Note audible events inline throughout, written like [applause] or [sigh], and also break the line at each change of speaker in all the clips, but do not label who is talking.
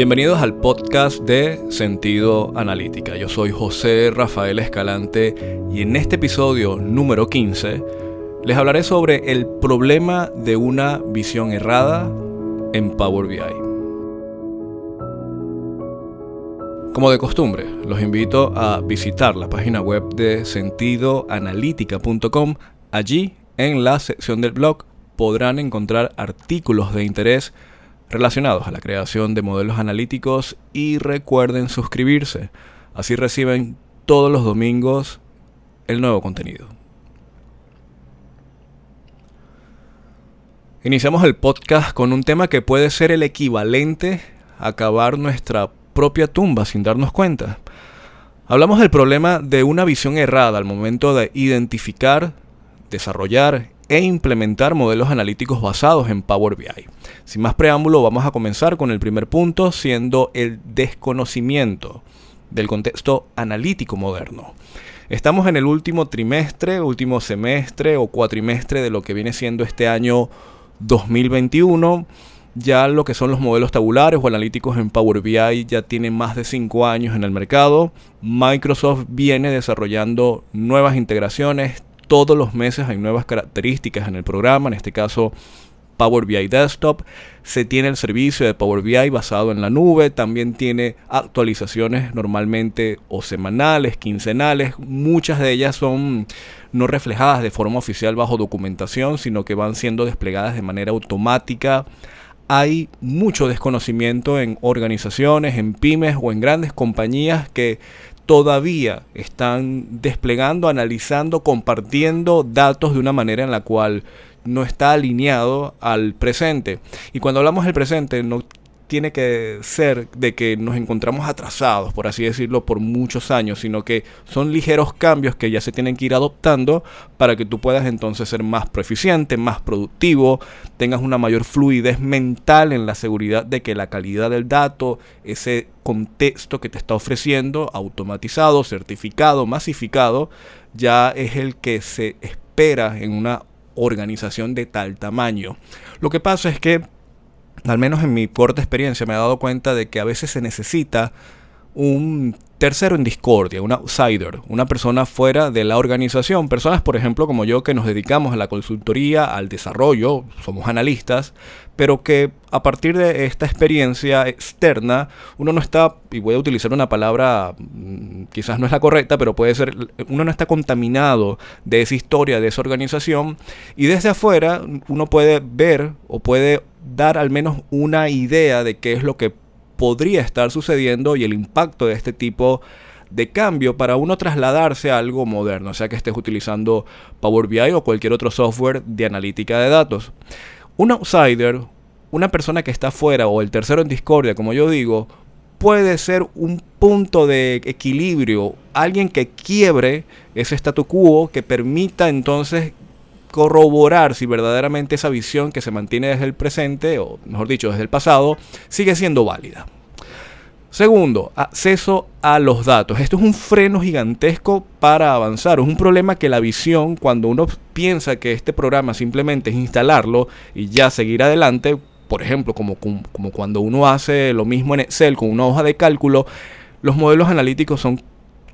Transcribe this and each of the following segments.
Bienvenidos al podcast de Sentido Analítica. Yo soy José Rafael Escalante y en este episodio número 15 les hablaré sobre el problema de una visión errada en Power BI. Como de costumbre, los invito a visitar la página web de sentidoanalítica.com. Allí, en la sección del blog, podrán encontrar artículos de interés relacionados a la creación de modelos analíticos y recuerden suscribirse. Así reciben todos los domingos el nuevo contenido. Iniciamos el podcast con un tema que puede ser el equivalente a cavar nuestra propia tumba sin darnos cuenta. Hablamos del problema de una visión errada al momento de identificar, desarrollar e implementar modelos analíticos basados en Power BI. Sin más preámbulo, vamos a comenzar con el primer punto, siendo el desconocimiento del contexto analítico moderno. Estamos en el último trimestre, último semestre o cuatrimestre de lo que viene siendo este año 2021. Ya lo que son los modelos tabulares o analíticos en Power BI ya tienen más de 5 años en el mercado. Microsoft viene desarrollando nuevas integraciones, todos los meses hay nuevas características en el programa, en este caso Power BI Desktop. Se tiene el servicio de Power BI basado en la nube. También tiene actualizaciones normalmente o semanales, quincenales. Muchas de ellas son no reflejadas de forma oficial bajo documentación, sino que van siendo desplegadas de manera automática. Hay mucho desconocimiento en organizaciones, en pymes o en grandes compañías que todavía están desplegando, analizando, compartiendo datos de una manera en la cual no está alineado al presente. Y cuando hablamos del presente, no tiene que ser de que nos encontramos atrasados, por así decirlo, por muchos años, sino que son ligeros cambios que ya se tienen que ir adoptando para que tú puedas entonces ser más proeficiente, más productivo, tengas una mayor fluidez mental en la seguridad de que la calidad del dato, ese contexto que te está ofreciendo, automatizado, certificado, masificado, ya es el que se espera en una organización de tal tamaño. Lo que pasa es que al menos en mi corta experiencia, me he dado cuenta de que a veces se necesita un tercero en discordia, un outsider, una persona fuera de la organización. Personas, por ejemplo, como yo, que nos dedicamos a la consultoría, al desarrollo, somos analistas, pero que a partir de esta experiencia externa, uno no está, y voy a utilizar una palabra, mm, quizás no es la correcta, pero puede ser, uno no está contaminado de esa historia, de esa organización, y desde afuera uno puede ver o puede dar al menos una idea de qué es lo que podría estar sucediendo y el impacto de este tipo de cambio para uno trasladarse a algo moderno, sea que estés utilizando Power BI o cualquier otro software de analítica de datos. Un outsider, una persona que está fuera o el tercero en discordia, como yo digo, puede ser un punto de equilibrio, alguien que quiebre ese statu quo, que permita entonces corroborar si verdaderamente esa visión que se mantiene desde el presente, o mejor dicho, desde el pasado, sigue siendo válida. Segundo, acceso a los datos. Esto es un freno gigantesco para avanzar. Es un problema que la visión, cuando uno piensa que este programa simplemente es instalarlo y ya seguir adelante, por ejemplo, como, cuando uno hace lo mismo en Excel con una hoja de cálculo, los modelos analíticos son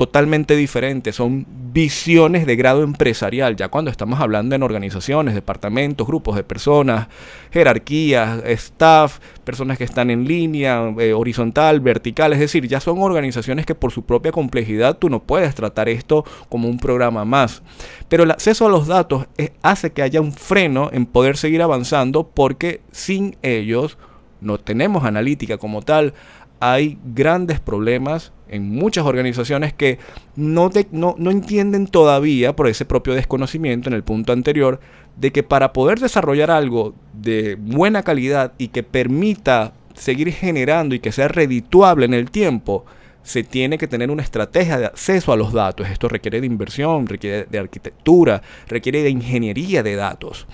totalmente diferentes, son visiones de grado empresarial, ya cuando estamos hablando en organizaciones, departamentos, grupos de personas, jerarquías, staff, personas que están en línea, eh, horizontal, vertical, es decir, ya son organizaciones que por su propia complejidad tú no puedes tratar esto como un programa más. Pero el acceso a los datos eh, hace que haya un freno en poder seguir avanzando porque sin ellos no tenemos analítica como tal, hay grandes problemas en muchas organizaciones que no, no, entienden todavía por ese propio desconocimiento en el punto anterior de que para poder desarrollar algo de buena calidad y que permita seguir generando y que sea redituable en el tiempo, se tiene que tener una estrategia de acceso a los datos. Esto requiere de inversión, requiere de arquitectura, requiere de ingeniería de datos.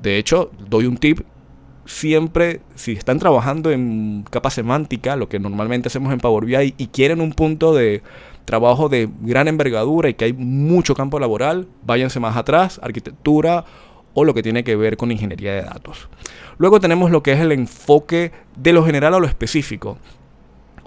De hecho, doy un tip siempre, si están trabajando en capa semántica, lo que normalmente hacemos en Power BI, y quieren un punto de trabajo de gran envergadura y que hay mucho campo laboral, váyanse más atrás, arquitectura o lo que tiene que ver con ingeniería de datos. Luego tenemos lo que es el enfoque de lo general a lo específico.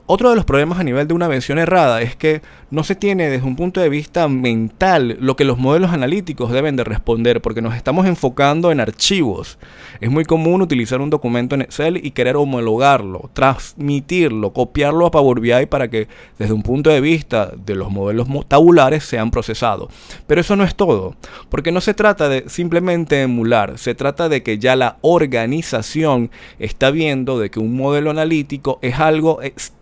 Otro de los problemas a nivel de una visión errada es que no se tiene desde un punto de vista mental lo que los modelos analíticos deben de responder, porque nos estamos enfocando en archivos. Es muy común utilizar un documento en Excel y querer homologarlo, transmitirlo, copiarlo a Power BI para que desde un punto de vista de los modelos tabulares sean procesados. Pero eso no es todo, porque no se trata de simplemente emular, se trata de que ya la organización está viendo de que un modelo analítico es algo externo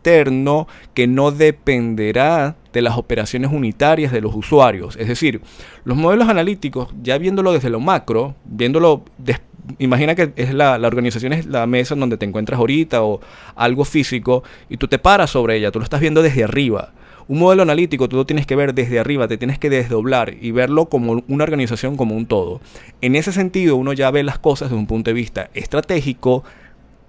que no dependerá de las operaciones unitarias de los usuarios. Es decir, los modelos analíticos, ya viéndolo desde lo macro, viéndolo, imagina que es la, la, organización es la mesa en donde te encuentras ahorita o algo físico y tú te paras sobre ella, tú lo estás viendo desde arriba. Un modelo analítico tú lo tienes que ver desde arriba, te tienes que desdoblar y verlo como una organización como un todo. En ese sentido, uno ya ve las cosas desde un punto de vista estratégico,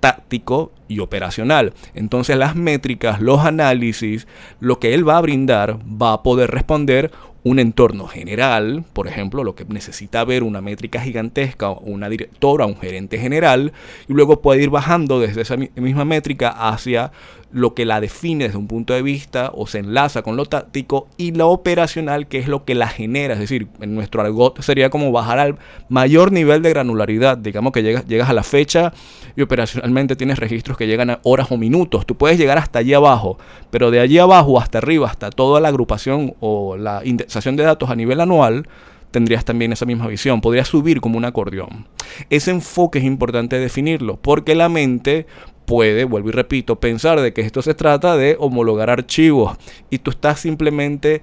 táctico y operacional. Entonces las métricas, los análisis, lo que él va a brindar va a poder responder un entorno general, por ejemplo, lo que necesita ver una métrica gigantesca, una directora, un gerente general, y luego puede ir bajando desde esa misma métrica hacia lo que la define desde un punto de vista o se enlaza con lo táctico y lo operacional que es lo que la genera. Es decir, en nuestro argot sería como bajar al mayor nivel de granularidad. Digamos que llegas, llegas a la fecha y operacionalmente tienes registros que llegan a horas o minutos. Tú puedes llegar hasta allí abajo, pero de allí abajo hasta arriba, hasta toda la agrupación o la indexación de datos a nivel anual, tendrías también esa misma visión. Podrías subir como un acordeón. Ese enfoque es importante definirlo, porque la mente puede, vuelvo y repito, pensar de que esto se trata de homologar archivos y tú estás simplemente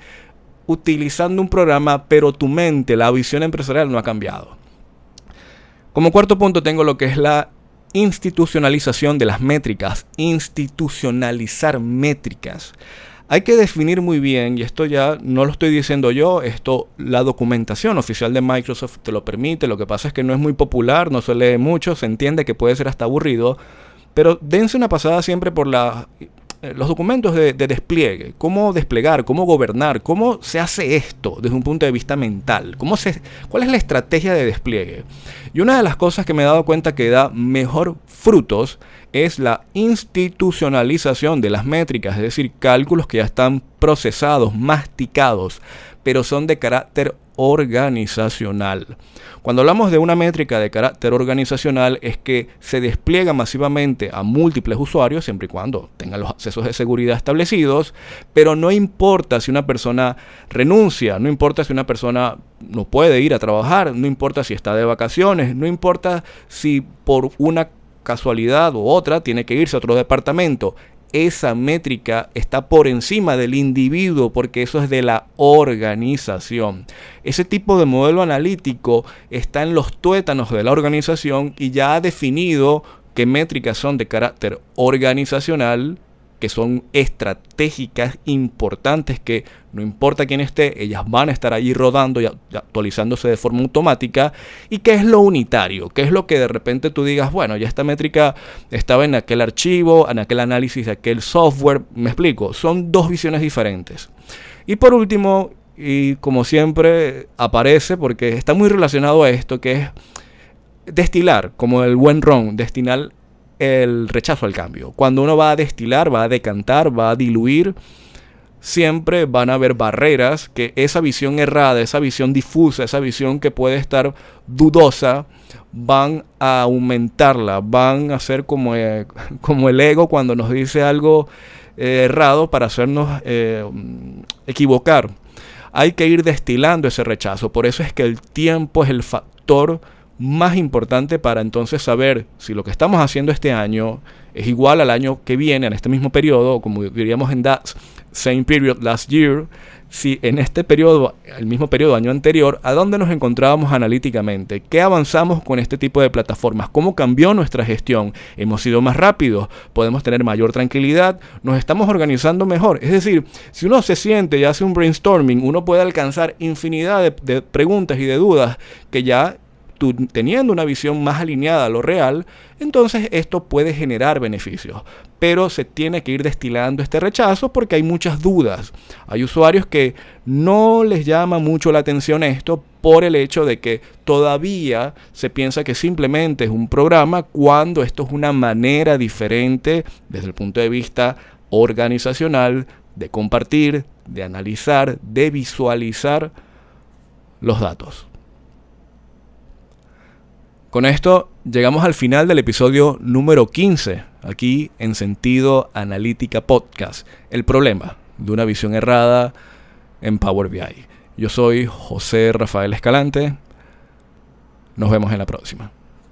utilizando un programa, pero tu mente, la visión empresarial no ha cambiado. Como cuarto punto tengo lo que es la institucionalización de las métricas, institucionalizar métricas. Hay que definir muy bien, y esto ya no lo estoy diciendo yo, esto la documentación oficial de Microsoft te lo permite, lo que pasa es que no es muy popular, no se lee mucho, se entiende que puede ser hasta aburrido, pero dense una pasada siempre por la, eh, los documentos de, despliegue, cómo desplegar, cómo gobernar, cómo se hace esto desde un punto de vista mental, cuál es la estrategia de despliegue. Y una de las cosas que me he dado cuenta que da mejor frutos es la institucionalización de las métricas, es decir, cálculos que ya están procesados, masticados, pero son de carácter organizacional. Cuando hablamos de una métrica de carácter organizacional es que se despliega masivamente a múltiples usuarios siempre y cuando tengan los accesos de seguridad establecidos, pero no importa si una persona renuncia, no importa si una persona no puede ir a trabajar, no importa si está de vacaciones, no importa si por una casualidad u otra tiene que irse a otro departamento esa métrica está por encima del individuo porque eso es de la organización. Ese tipo de modelo analítico está en los tuétanos de la organización y ya ha definido qué métricas son de carácter organizacional que son estratégicas, importantes, que no importa quién esté, ellas van a estar allí rodando y actualizándose de forma automática. ¿Y qué es lo unitario? ¿Qué es lo que de repente tú digas, bueno, ya esta métrica estaba en aquel archivo, en aquel análisis de aquel software? Me explico, son dos visiones diferentes. Y por último, y como siempre aparece, porque está muy relacionado a esto, que es destilar, como el buen ron, destilar el rechazo al cambio. Cuando uno va a destilar, va a decantar, va a diluir, siempre van a haber barreras que esa visión errada, esa visión difusa, esa visión que puede estar dudosa, van a aumentarla, van a ser como, eh, [laughs] como el ego cuando nos dice algo eh, errado para hacernos eh, equivocar. Hay que ir destilando ese rechazo, por eso es que el tiempo es el factor más importante para entonces saber si lo que estamos haciendo este año es igual al año que viene, en este mismo periodo, o como diríamos en that same period last year, si en este periodo, el mismo periodo año anterior, a dónde nos encontrábamos analíticamente, qué avanzamos con este tipo de plataformas, cómo cambió nuestra gestión, hemos sido más rápidos, podemos tener mayor tranquilidad, nos estamos organizando mejor. Es decir, si uno se siente y hace un brainstorming, uno puede alcanzar infinidad de, de preguntas y de dudas que ya teniendo una visión más alineada a lo real, entonces esto puede generar beneficios. Pero se tiene que ir destilando este rechazo porque hay muchas dudas. Hay usuarios que no les llama mucho la atención esto por el hecho de que todavía se piensa que simplemente es un programa cuando esto es una manera diferente desde el punto de vista organizacional, de compartir, de analizar, de visualizar los datos. Con esto llegamos al final del episodio número 15, aquí en Sentido Analítica Podcast, el problema de una visión errada en Power BI. Yo soy José Rafael Escalante, nos vemos en la próxima.